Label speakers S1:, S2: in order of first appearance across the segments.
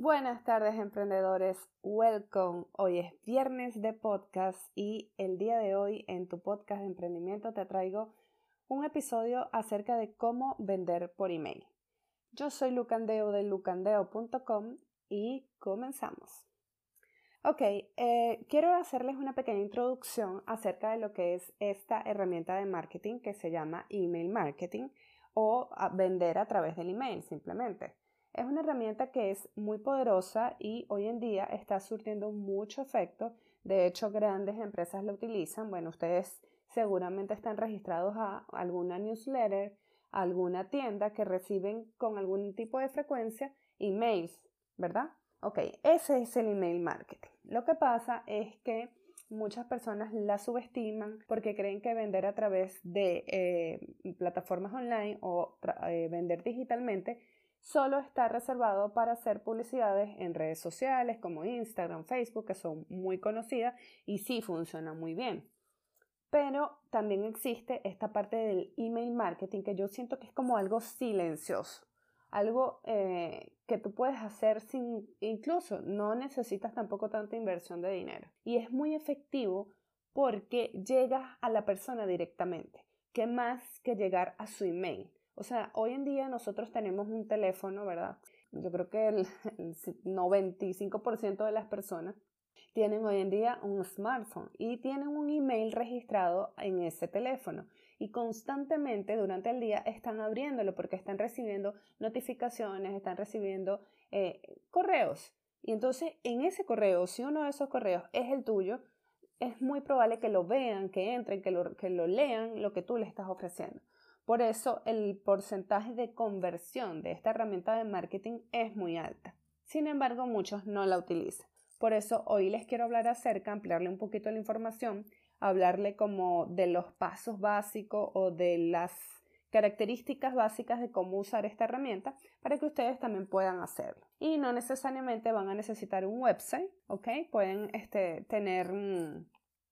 S1: Buenas tardes emprendedores, welcome. Hoy es viernes de podcast y el día de hoy en tu podcast de emprendimiento te traigo un episodio acerca de cómo vender por email. Yo soy Lucandeo de lucandeo.com y comenzamos. Ok, eh, quiero hacerles una pequeña introducción acerca de lo que es esta herramienta de marketing que se llama email marketing o vender a través del email simplemente. Es una herramienta que es muy poderosa y hoy en día está surtiendo mucho efecto. De hecho, grandes empresas la utilizan. Bueno, ustedes seguramente están registrados a alguna newsletter, alguna tienda que reciben con algún tipo de frecuencia emails, ¿verdad? Ok, ese es el email marketing. Lo que pasa es que muchas personas la subestiman porque creen que vender a través de eh, plataformas online o eh, vender digitalmente solo está reservado para hacer publicidades en redes sociales como Instagram, Facebook, que son muy conocidas y sí funcionan muy bien. Pero también existe esta parte del email marketing que yo siento que es como algo silencioso, algo eh, que tú puedes hacer sin, incluso no necesitas tampoco tanta inversión de dinero. Y es muy efectivo porque llegas a la persona directamente, que más que llegar a su email. O sea, hoy en día nosotros tenemos un teléfono, ¿verdad? Yo creo que el 95% de las personas tienen hoy en día un smartphone y tienen un email registrado en ese teléfono y constantemente durante el día están abriéndolo porque están recibiendo notificaciones, están recibiendo eh, correos. Y entonces en ese correo, si uno de esos correos es el tuyo, es muy probable que lo vean, que entren, que lo, que lo lean lo que tú le estás ofreciendo. Por eso el porcentaje de conversión de esta herramienta de marketing es muy alta. Sin embargo, muchos no la utilizan. Por eso hoy les quiero hablar acerca, ampliarle un poquito la información, hablarle como de los pasos básicos o de las características básicas de cómo usar esta herramienta para que ustedes también puedan hacerlo. Y no necesariamente van a necesitar un website, ¿ok? Pueden este, tener,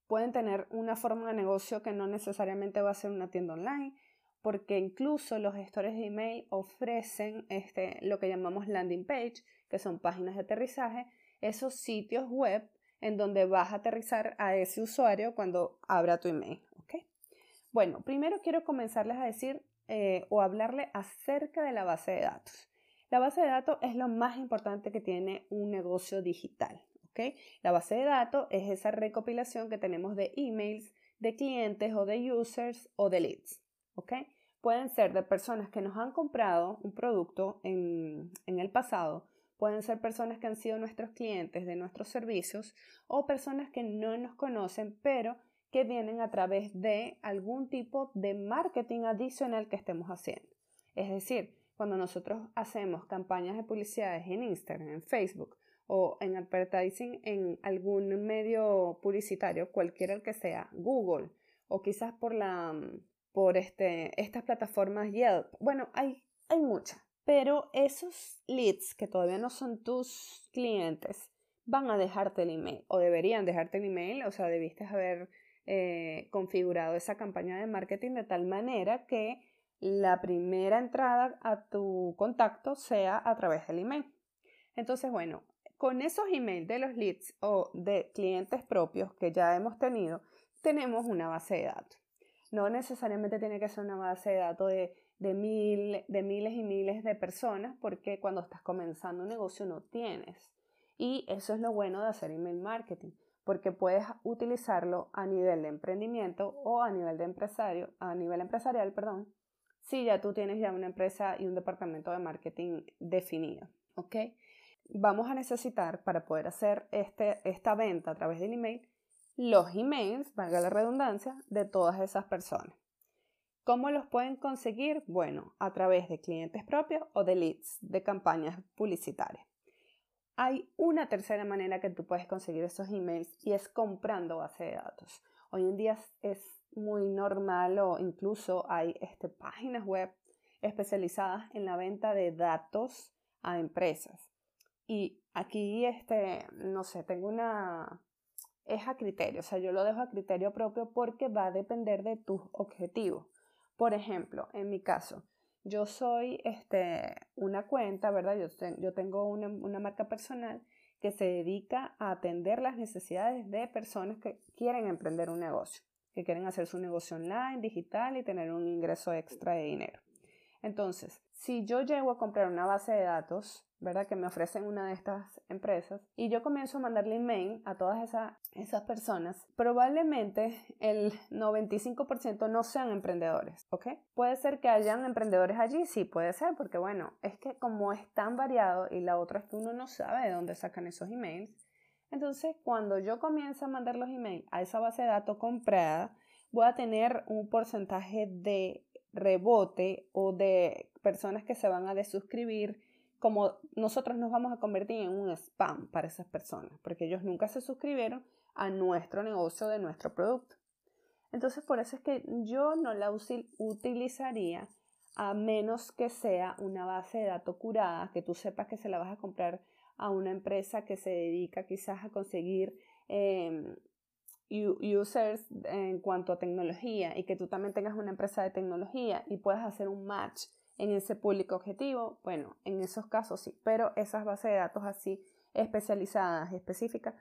S1: pueden tener una forma de negocio que no necesariamente va a ser una tienda online, porque incluso los gestores de email ofrecen este, lo que llamamos landing page, que son páginas de aterrizaje, esos sitios web en donde vas a aterrizar a ese usuario cuando abra tu email. Bueno, primero quiero comenzarles a decir eh, o hablarle acerca de la base de datos. La base de datos es lo más importante que tiene un negocio digital. La base de datos es esa recopilación que tenemos de emails, de clientes o de users o de leads. Pueden ser de personas que nos han comprado un producto en, en el pasado Pueden ser personas que han sido nuestros clientes de nuestros servicios o personas que no nos conocen, pero que vienen a través de algún tipo de marketing adicional que estemos haciendo. Es decir, cuando nosotros hacemos campañas de publicidad en Instagram, en Facebook o en advertising en algún medio publicitario, cualquiera el que sea, Google o quizás por la por este, estas plataformas Yelp. Bueno, hay, hay muchas pero esos leads que todavía no son tus clientes van a dejarte el email o deberían dejarte el email, o sea, debiste haber eh, configurado esa campaña de marketing de tal manera que la primera entrada a tu contacto sea a través del email. Entonces, bueno, con esos emails de los leads o de clientes propios que ya hemos tenido, tenemos una base de datos. No necesariamente tiene que ser una base de datos de de, mil, de miles y miles de personas porque cuando estás comenzando un negocio no tienes. Y eso es lo bueno de hacer email marketing, porque puedes utilizarlo a nivel de emprendimiento o a nivel de empresario, a nivel empresarial, perdón, si ya tú tienes ya una empresa y un departamento de marketing definido, ¿ok? Vamos a necesitar para poder hacer este, esta venta a través del email los emails, valga la redundancia, de todas esas personas. ¿Cómo los pueden conseguir? Bueno, a través de clientes propios o de leads, de campañas publicitarias. Hay una tercera manera que tú puedes conseguir esos emails y es comprando base de datos. Hoy en día es muy normal o incluso hay este, páginas web especializadas en la venta de datos a empresas. Y aquí, este, no sé, tengo una... Es a criterio, o sea, yo lo dejo a criterio propio porque va a depender de tus objetivos. Por ejemplo, en mi caso, yo soy este, una cuenta, ¿verdad? Yo, tengo una, una marca personal que se dedica a atender las necesidades de personas que quieren emprender un negocio, que quieren hacer su negocio online, digital y tener un ingreso extra de dinero. Entonces, si yo llego a comprar una base de datos, ¿verdad? Que me ofrecen una de estas empresas y yo comienzo a mandarle email a todas esas personas, probablemente el 95% no sean emprendedores, ¿ok? Puede ser que hayan emprendedores allí, sí, puede ser, porque bueno, es que como es tan variado y la otra es que uno no sabe de dónde sacan esos emails, entonces cuando yo comienzo a mandar los emails a esa base de datos comprada, voy a tener un porcentaje de rebote o de personas que se van a desuscribir, como nosotros nos vamos a convertir en un spam para esas personas, porque ellos nunca se suscribieron a nuestro negocio de nuestro producto. Entonces, por eso es que yo no la utilizaría a menos que sea una base de datos curada, que tú sepas que se la vas a comprar a una empresa que se dedica quizás a conseguir em, users en cuanto a tecnología y que tú también tengas una empresa de tecnología y puedas hacer un match en ese público objetivo, bueno, en esos casos sí, pero esas bases de datos así especializadas, específicas,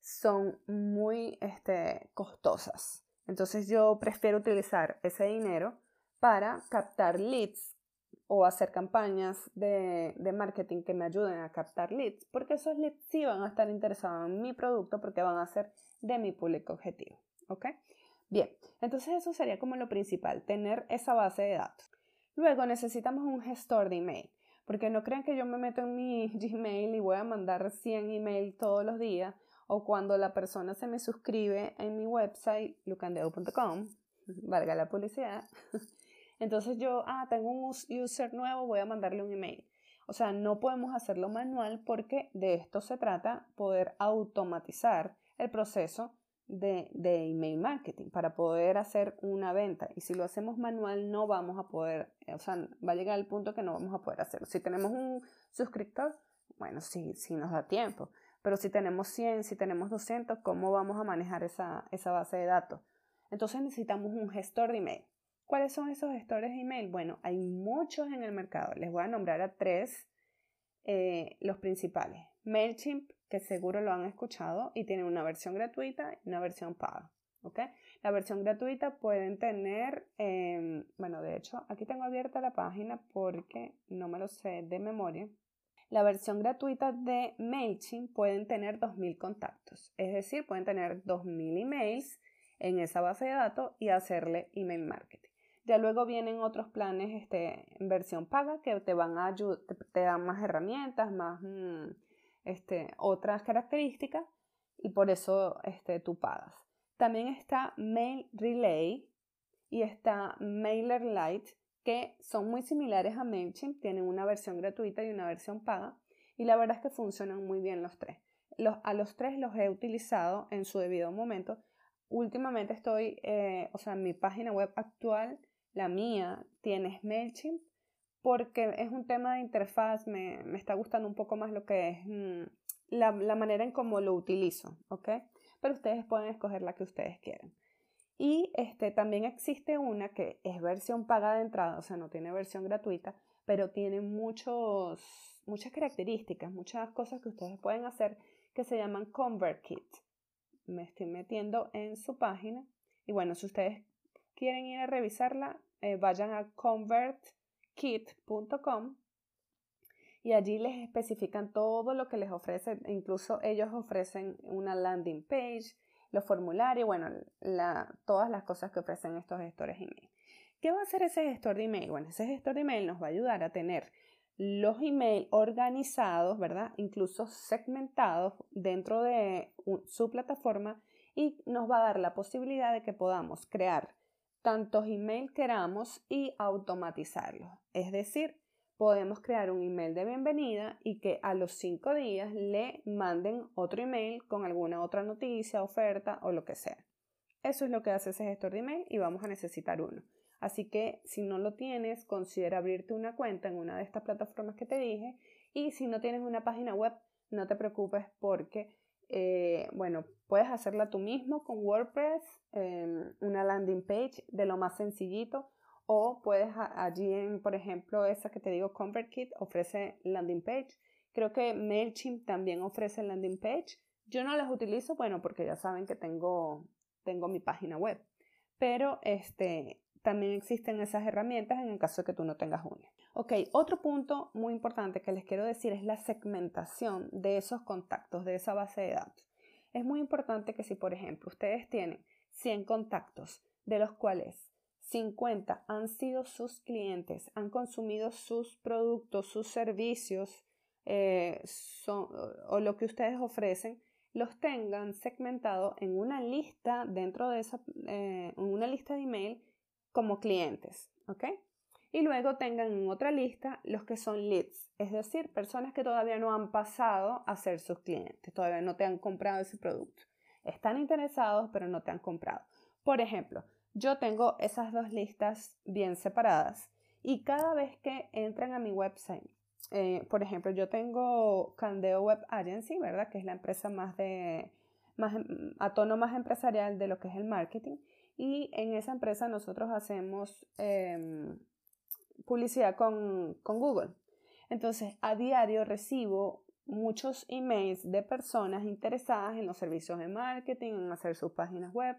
S1: son muy este, costosas. Entonces yo prefiero utilizar ese dinero para captar leads o hacer campañas de, de, marketing que me ayuden a captar leads, porque esos leads sí van a estar interesados en mi producto porque van a ser de mi público objetivo. ¿Ok? Bien, entonces eso sería como lo principal, tener esa base de datos. Luego necesitamos un gestor de email, porque no crean que yo me meto en mi Gmail y voy a mandar 100 emails todos los días, o cuando la persona se me suscribe en mi website, lucandeo.com, valga la publicidad, entonces yo, ah, tengo un user nuevo, voy a mandarle un email. O sea, no podemos hacerlo manual porque de esto se trata, poder automatizar el proceso de, de, email marketing para poder hacer una venta. Y si lo hacemos manual, no vamos a poder, o sea, va a llegar el punto que no vamos a poder hacerlo. Si tenemos un suscriptor, bueno, sí, sí nos da tiempo. Pero si tenemos 100, si tenemos 200, ¿cómo vamos a manejar esa, esa base de datos? Entonces necesitamos un gestor de email. ¿Cuáles son esos gestores de email? Bueno, hay muchos en el mercado. Les voy a nombrar a tres eh, los principales. MailChimp, que seguro lo han escuchado y tiene una versión gratuita y una versión paga. ¿okay? La versión gratuita pueden tener, em, bueno, de hecho, aquí tengo abierta la página porque no me lo sé de memoria. La versión gratuita de MailChimp pueden tener 2.000 contactos, es decir, pueden tener 2.000 emails en esa base de datos y hacerle email marketing. Ya luego vienen otros planes este, en versión paga que te van a te, dan más herramientas, más mm, este, otras características y por eso este, tú pagas. También está Mail Relay y está MailerLite que son muy similares a MailChimp, tienen una versión gratuita y una versión paga y la verdad es que funcionan muy bien los tres. Los, a los tres los he utilizado en su debido momento. Últimamente estoy, eh, o sea, en mi página web actual la mía tiene MailChimp porque es un tema de interfaz, me, está gustando un poco más lo que es mm, la, manera en cómo lo utilizo, ¿ok? Pero ustedes pueden escoger la que ustedes quieran. Y este, también existe una que es versión paga de entrada, o sea, no tiene versión gratuita, pero tiene muchos, muchas características, muchas cosas que ustedes pueden hacer que se llaman ConvertKit. Me estoy metiendo en su página y bueno, si ustedes quieren ir a revisarla, eh, vayan a convertkit.com y allí les especifican todo lo que les ofrece, incluso ellos ofrecen una landing page, los formularios, bueno, todas las cosas que ofrecen estos gestores de email. ¿Qué va a hacer ese gestor de email? Bueno, ese gestor de email nos va a ayudar a tener los emails organizados, ¿verdad? Incluso segmentados dentro de su plataforma y nos va a dar la posibilidad de que podamos crear tantos emails queramos y automatizarlos. Es decir, podemos crear un email de bienvenida y que a los cinco días le manden otro email con alguna otra noticia, oferta o lo que sea. Eso es lo que hace ese gestor de email y vamos a necesitar uno. Así que si no lo tienes, considera abrirte una cuenta en una de estas plataformas que te dije y si no tienes una página web, no te preocupes porque eh, bueno, puedes hacerla tú mismo con WordPress, em, una landing page de lo más sencillito, O puedes allí en, por ejemplo, esa que te digo, ConvertKit ofrece landing page. Creo que MailChimp también ofrece landing page. Yo no las utilizo, bueno, porque ya saben que tengo, tengo mi página web. Pero este, también existen esas herramientas en el caso de que tú no tengas una. Ok, otro punto muy importante que les quiero decir es la segmentación de esos contactos, de esa base de datos. Es muy importante que si, por ejemplo, ustedes tienen 100 contactos, de los cuales 50 han sido sus clientes, han consumido sus productos, sus servicios eh, o lo que ustedes ofrecen, los tengan segmentado en una lista dentro de esa, eh, una lista de email como clientes, ¿ok? Y luego tengan en otra lista los que son leads, es decir, personas que todavía no han pasado a ser sus clientes, todavía no te han comprado ese producto. Están interesados, pero no te han comprado. Por ejemplo, yo tengo esas dos listas bien separadas y cada vez que entran a mi website, eh, por ejemplo, yo tengo Candeo Web Agency, ¿verdad? Que es la empresa más de, más, tono más empresarial de lo que es el marketing. Y en esa empresa nosotros hacemos em, publicidad con, con Google. Entonces, a diario recibo muchos emails de personas interesadas en los servicios de marketing, en hacer sus páginas web,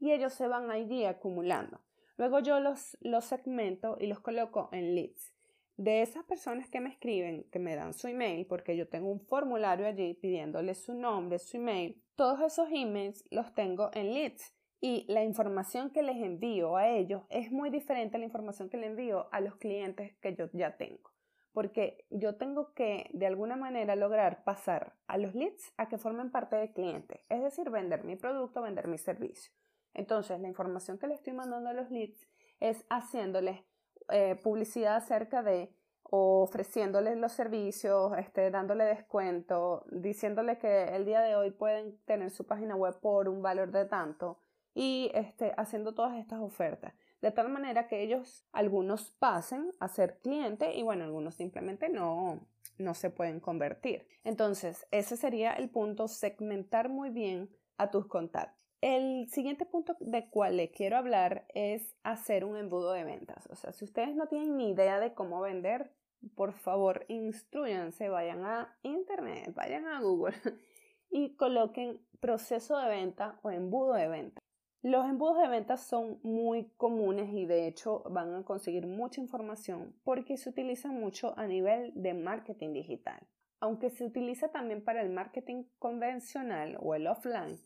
S1: y ellos se van allí acumulando. Luego yo los, los segmento y los coloco en leads. De esas personas que me escriben, que me dan su email, porque yo tengo un formulario allí pidiéndoles su nombre, su email, todos esos emails los tengo en leads y la información que les envío a ellos es muy diferente a la información que le envío a los clientes que yo ya tengo. Porque yo tengo que de alguna manera lograr pasar a los leads a que formen parte del cliente, es decir, vender mi producto, vender mi servicio. Entonces, la información que le estoy mandando a los leads es haciéndoles eh, publicidad acerca de ofreciéndoles los servicios, este, dándole descuento, diciéndole que el día de hoy pueden tener su página web por un valor de tanto y este, haciendo todas estas ofertas. De tal manera que ellos, algunos pasen a ser cliente y bueno, algunos simplemente no, no se pueden convertir. Entonces, ese sería el punto, segmentar muy bien a tus contactos. El siguiente punto de cual le quiero hablar es hacer un embudo de ventas. O sea, si ustedes no tienen ni idea de cómo vender, por favor, instruyanse, vayan a internet, vayan a Google y coloquen proceso de venta o embudo de venta. Los embudos de venta son muy comunes y de hecho van a conseguir mucha información porque se utilizan mucho a nivel de marketing digital. Aunque se utiliza también para el marketing convencional o el offline,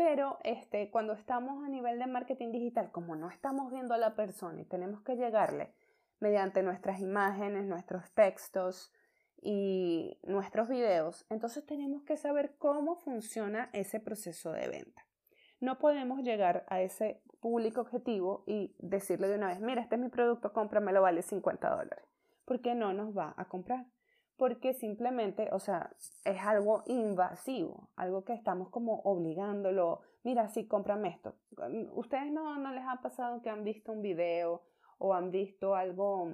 S1: pero este, cuando estamos a nivel de marketing digital, como no estamos viendo a la persona y tenemos que llegarle mediante nuestras imágenes, nuestros textos y nuestros videos, entonces tenemos que saber cómo funciona ese proceso de venta. No podemos llegar a ese público objetivo y decirle de una vez, mira, este es mi producto, cómpramelo, vale 50 dólares, porque no nos va a comprar porque simplemente, o sea, es algo invasivo, algo que estamos como obligándolo, mira, sí, cómprame esto. ¿Ustedes no, no les ha pasado que han visto un video o han visto algo,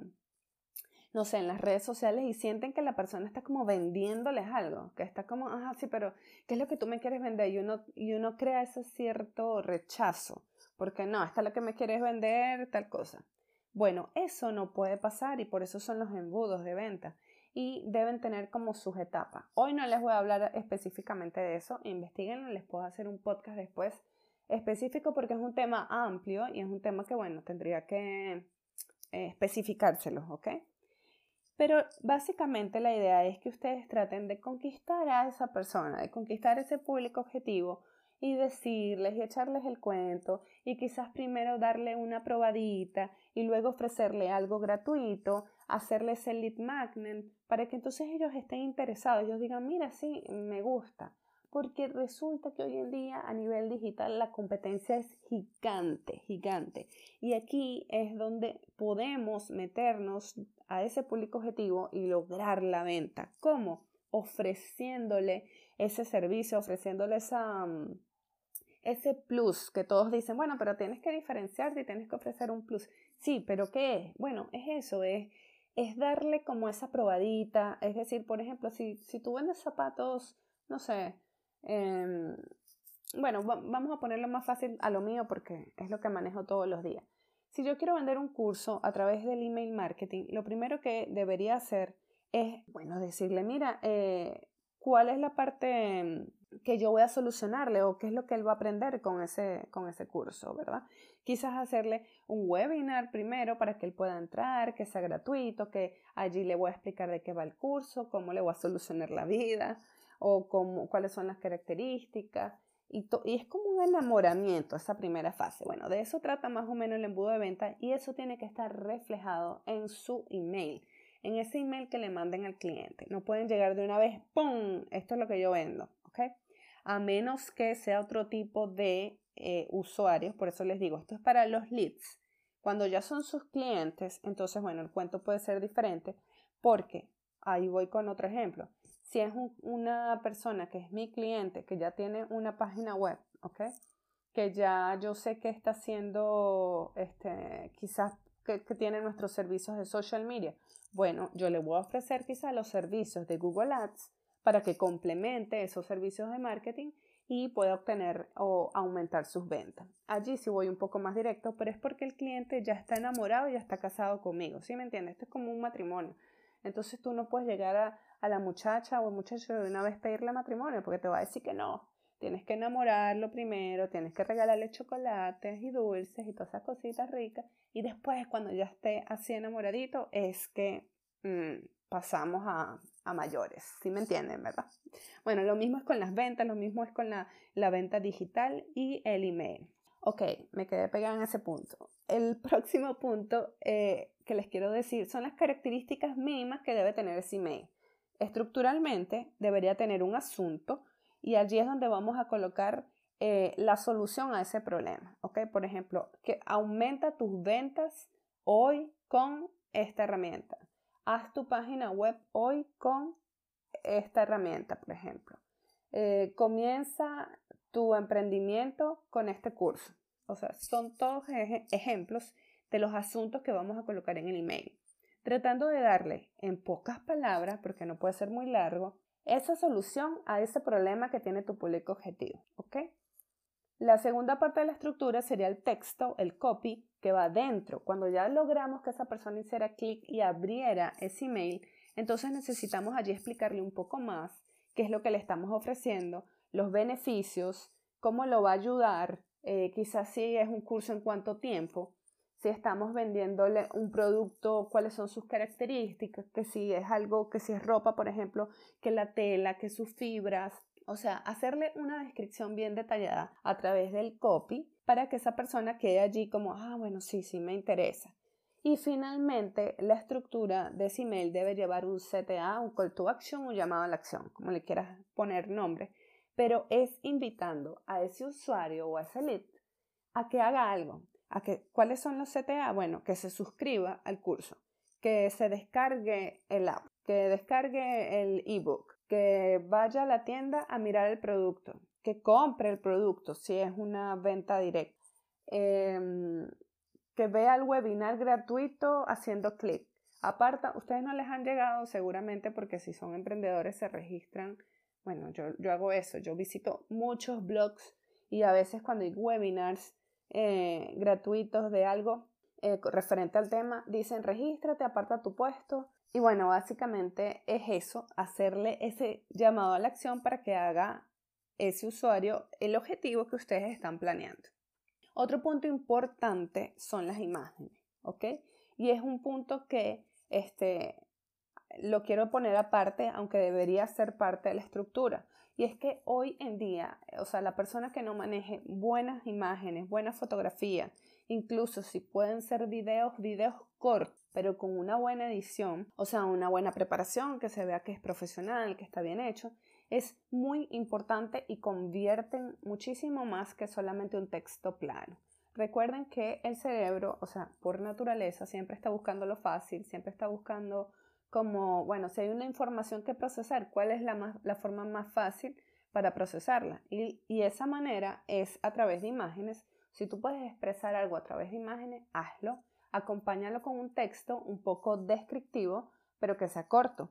S1: no sé, en las redes sociales y sienten que la persona está como vendiéndoles algo, que está como, ajá, sí, pero ¿qué es lo que tú me quieres vender? Y uno, y uno crea ese cierto rechazo, porque no, esta es lo que me quieres vender, tal cosa. Bueno, eso no puede pasar y por eso son los embudos de venta y deben tener como sus etapas. Hoy no les voy a hablar específicamente de eso, investiguen, les puedo hacer un podcast después específico porque es un tema amplio y es un tema que, bueno, tendría que eh, especificárselo, ¿ok? Pero básicamente la idea es que ustedes traten de conquistar a esa persona, de conquistar ese público objetivo y decirles y echarles el cuento y quizás primero darle una probadita y luego ofrecerle algo gratuito, hacerles el lead magnet para que entonces ellos estén interesados, ellos digan, mira, sí, me gusta. Porque resulta que hoy en día a nivel digital la competencia es gigante, gigante. Y aquí es donde podemos meternos a ese público objetivo y lograr la venta. ¿Cómo? Ofreciéndole ese servicio, ofreciéndole esa, mm, ese plus que todos dicen, bueno, pero tienes que diferenciarte y tienes que ofrecer un plus. Sí, pero ¿qué es? Bueno, es eso, es, es darle como esa probadita. Es decir, por ejemplo, si, si tú vendes zapatos, no sé, em, bueno, vamos a ponerlo más fácil a lo mío porque es lo que manejo todos los días. Si yo quiero vender un curso a través del email marketing, lo primero que debería hacer es, bueno, decirle, mira, eh, ¿cuál es la parte mm, que yo voy a solucionarle o qué es lo que él va a aprender con ese, con ese curso, ¿verdad? Quizás hacerle un webinar primero para que él pueda entrar, que sea gratuito, que allí le voy a explicar de qué va el curso, cómo le voy a solucionar la vida o cómo, cuáles son las características. Y, y, es como un enamoramiento esa primera fase. Bueno, de eso trata más o menos el embudo de venta y eso tiene que estar reflejado en su email, en ese email que le manden al cliente. No pueden llegar de una vez, ¡pum! Esto es lo que yo vendo, A menos que sea otro tipo de eh, usuarios, por eso les digo, esto es para los leads. Cuando ya son sus clientes, entonces, bueno, el cuento puede ser diferente porque, ahí voy con otro ejemplo, si es una persona que es mi cliente, que ya tiene una página web, ¿ok? Que ya yo sé que está haciendo, este, quizás que, que tiene nuestros servicios de social media. Bueno, yo le voy a ofrecer quizás los servicios de Google Ads para que complemente esos servicios de marketing y pueda obtener o aumentar sus ventas. Allí sí voy un poco más directo, pero es porque el cliente ya está enamorado y ya está casado conmigo. ¿Sí me entiendes? Esto es como un matrimonio. Entonces tú no puedes llegar a, la muchacha o el muchacho de una vez pedirle matrimonio porque te va a decir que no. Tienes que enamorarlo primero, tienes que regalarle chocolates y dulces y todas esas cositas ricas. Y después, cuando ya esté así enamoradito, es que mm, pasamos a, a mayores. ¿Sí me entienden, verdad? Bueno, lo mismo es con las ventas, lo mismo es con la, la venta digital y el email. Ok, me quedé pegada en ese punto. El próximo punto eh, que les quiero decir son las características mínimas que debe tener ese email. Estructuralmente debería tener un asunto y allí es donde vamos a colocar eh, la solución a ese problema. ¿ok? Por ejemplo, que aumenta tus ventas hoy con esta herramienta haz tu página web hoy con esta herramienta, por ejemplo. Eh, comienza tu emprendimiento con este curso. O sea, son todos ejemplos de los asuntos que vamos a colocar en el email. Tratando de darle en pocas palabras, porque no puede ser muy largo, esa solución a ese problema que tiene tu público objetivo. ¿Ok? La segunda parte de la estructura sería el texto, el copy, que va dentro. Cuando ya logramos que esa persona hiciera clic y abriera ese email, entonces necesitamos allí explicarle un poco más qué es lo que le estamos ofreciendo, los beneficios, cómo lo va a ayudar, eh, quizás si es un curso en cuánto tiempo, si estamos vendiéndole un producto, cuáles son sus características, que si es algo, que si es ropa, por ejemplo, que la tela, que sus fibras, o sea, hacerle una descripción bien detallada a través del copy para que esa persona quede allí como, ah, bueno, sí, sí, me interesa. Y finalmente, la estructura de ese email debe llevar un CTA, un call to action, un llamado a la acción, como le quieras poner nombre, pero es invitando a ese usuario o a ese lead a que haga algo. A que, ¿Cuáles son los CTA? Bueno, que se suscriba al curso, que se descargue el app, que descargue el ebook, que vaya a la tienda a mirar el producto, que compre el producto si es una venta directa, em, que vea el webinar gratuito haciendo clic. Aparta, ustedes no les han llegado seguramente porque si son emprendedores se registran. Bueno, yo, yo hago eso, yo visito muchos blogs y a veces cuando hay webinars eh, gratuitos de algo eh, referente al tema, dicen regístrate, aparta tu puesto, y bueno, básicamente es eso, hacerle ese llamado a la acción para que haga ese usuario el objetivo que ustedes están planeando. Otro punto importante son las imágenes, ¿ok? Y es un punto que este, lo quiero poner aparte, aunque debería ser parte de la estructura. Y es que hoy en día, o sea, la persona que no maneje buenas imágenes, buena fotografía, incluso si pueden ser videos, videos cortos, pero con una buena edición, o sea, una buena preparación, que se vea que es profesional, que está bien hecho, es muy importante y convierten muchísimo más que solamente un texto plano. Recuerden que el cerebro, o sea, por naturaleza, siempre está buscando lo fácil, siempre está buscando como, bueno, si hay una información que procesar, ¿cuál es la, la forma más fácil para procesarla? Y esa manera es a través de imágenes. Si tú puedes expresar algo a través de imágenes, hazlo acompáñalo con un texto un poco descriptivo, pero que sea corto.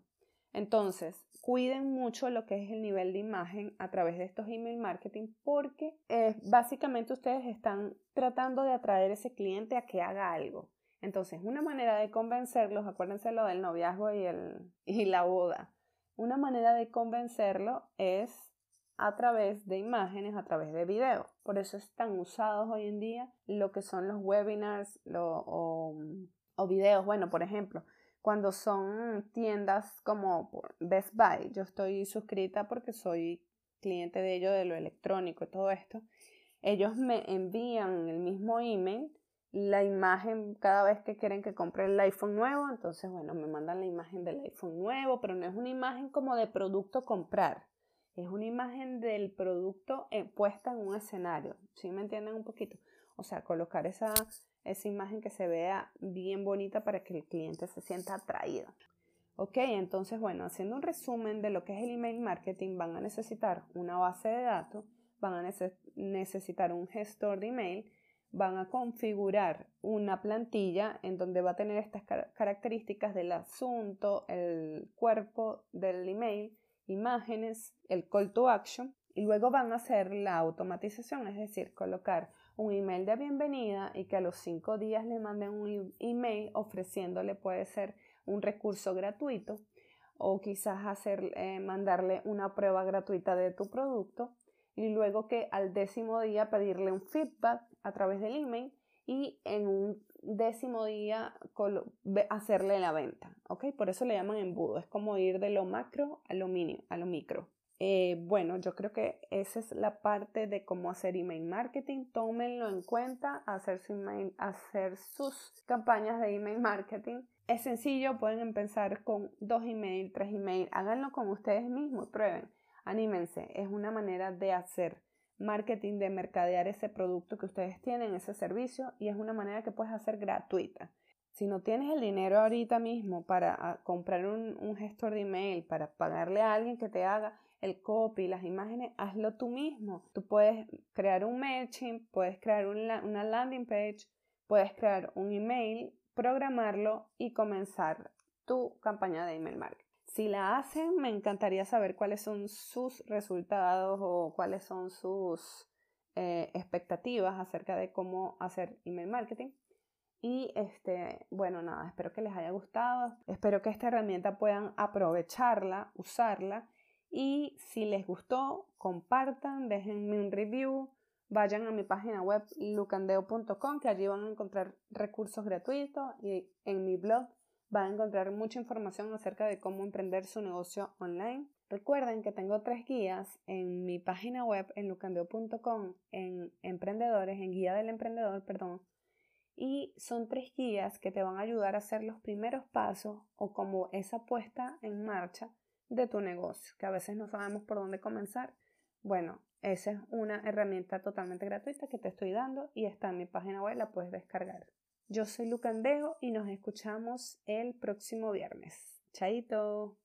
S1: Entonces, cuiden mucho lo que es el nivel de imagen a través de estos email marketing porque básicamente ustedes están tratando de atraer a ese cliente a que haga algo. Entonces, una manera de convencerlos, acuérdense lo del noviazgo y, el, y la boda, una manera de convencerlo es a través de imágenes, a través de video. Por eso están usados hoy en día lo que son los webinars o, o videos. Bueno, por ejemplo, cuando son tiendas como Best Buy, yo estoy suscrita porque soy cliente de ellos de lo electrónico y todo esto. Ellos me envían el mismo email la imagen cada vez que quieren que compre el iPhone nuevo, entonces bueno, me mandan la imagen del iPhone nuevo, pero no es una imagen como de producto comprar, es una imagen del producto eh, puesta en un escenario, ¿sí me entienden un poquito? O sea, colocar esa, esa imagen que se vea bien bonita para que el cliente se sienta atraído. Ok, entonces bueno, haciendo un resumen de lo que es el email marketing, van a necesitar una base de datos, van a necesitar un gestor de email, van a configurar una plantilla en donde va a tener estas características del asunto, el cuerpo del email, imágenes, el call to action y luego van a hacer la automatización, es decir, colocar un email de bienvenida y que a los cinco días le manden un email ofreciéndole puede ser un recurso gratuito o quizás hacer, eh, mandarle una prueba gratuita de tu producto y luego que al décimo día pedirle un feedback a través del email y en un décimo día hacerle la venta, ¿ok? Por eso le llaman embudo, es como ir de lo macro a lo, mini, a lo micro. Eh, bueno, yo creo que esa es la parte de cómo hacer email marketing. Tómenlo en cuenta, hacer, su hacer sus campañas de email marketing. Es sencillo, pueden empezar con dos email, tres email. Háganlo con ustedes mismos, prueben. Anímense, es una manera de hacer marketing, de mercadear ese producto que ustedes tienen, ese servicio, y es una manera que puedes hacer gratuita. Si no tienes el dinero ahorita mismo para ah, comprar un, gestor de email, para pagarle a alguien que te haga el copy, las imágenes, hazlo tú mismo. Tú puedes crear un MailChimp, puedes crear una landing page, puedes crear un email, programarlo y comenzar tu campaña de email marketing. Si la hacen, me encantaría saber cuáles son sus resultados o cuáles son sus eh, expectativas acerca de cómo hacer email marketing. Y este, bueno, nada, espero que les haya gustado. Espero que esta herramienta puedan aprovecharla, usarla. Y si les gustó, compartan, déjenme un review, vayan a mi página web lucandeo.com, que allí van a encontrar recursos gratuitos y en mi blog va a encontrar mucha información acerca de cómo emprender su negocio online. Recuerden que tengo tres guías en mi página web en lucandeo.com en emprendedores, en guía del emprendedor, perdón. Y son tres guías que te van a ayudar a hacer los primeros pasos o como esa puesta en marcha de tu negocio, que a veces no sabemos por dónde comenzar. Bueno, esa es una herramienta totalmente gratuita que te estoy dando y está en mi página web, la puedes descargar. Yo soy Lucandeo y nos escuchamos el próximo viernes. Chaito.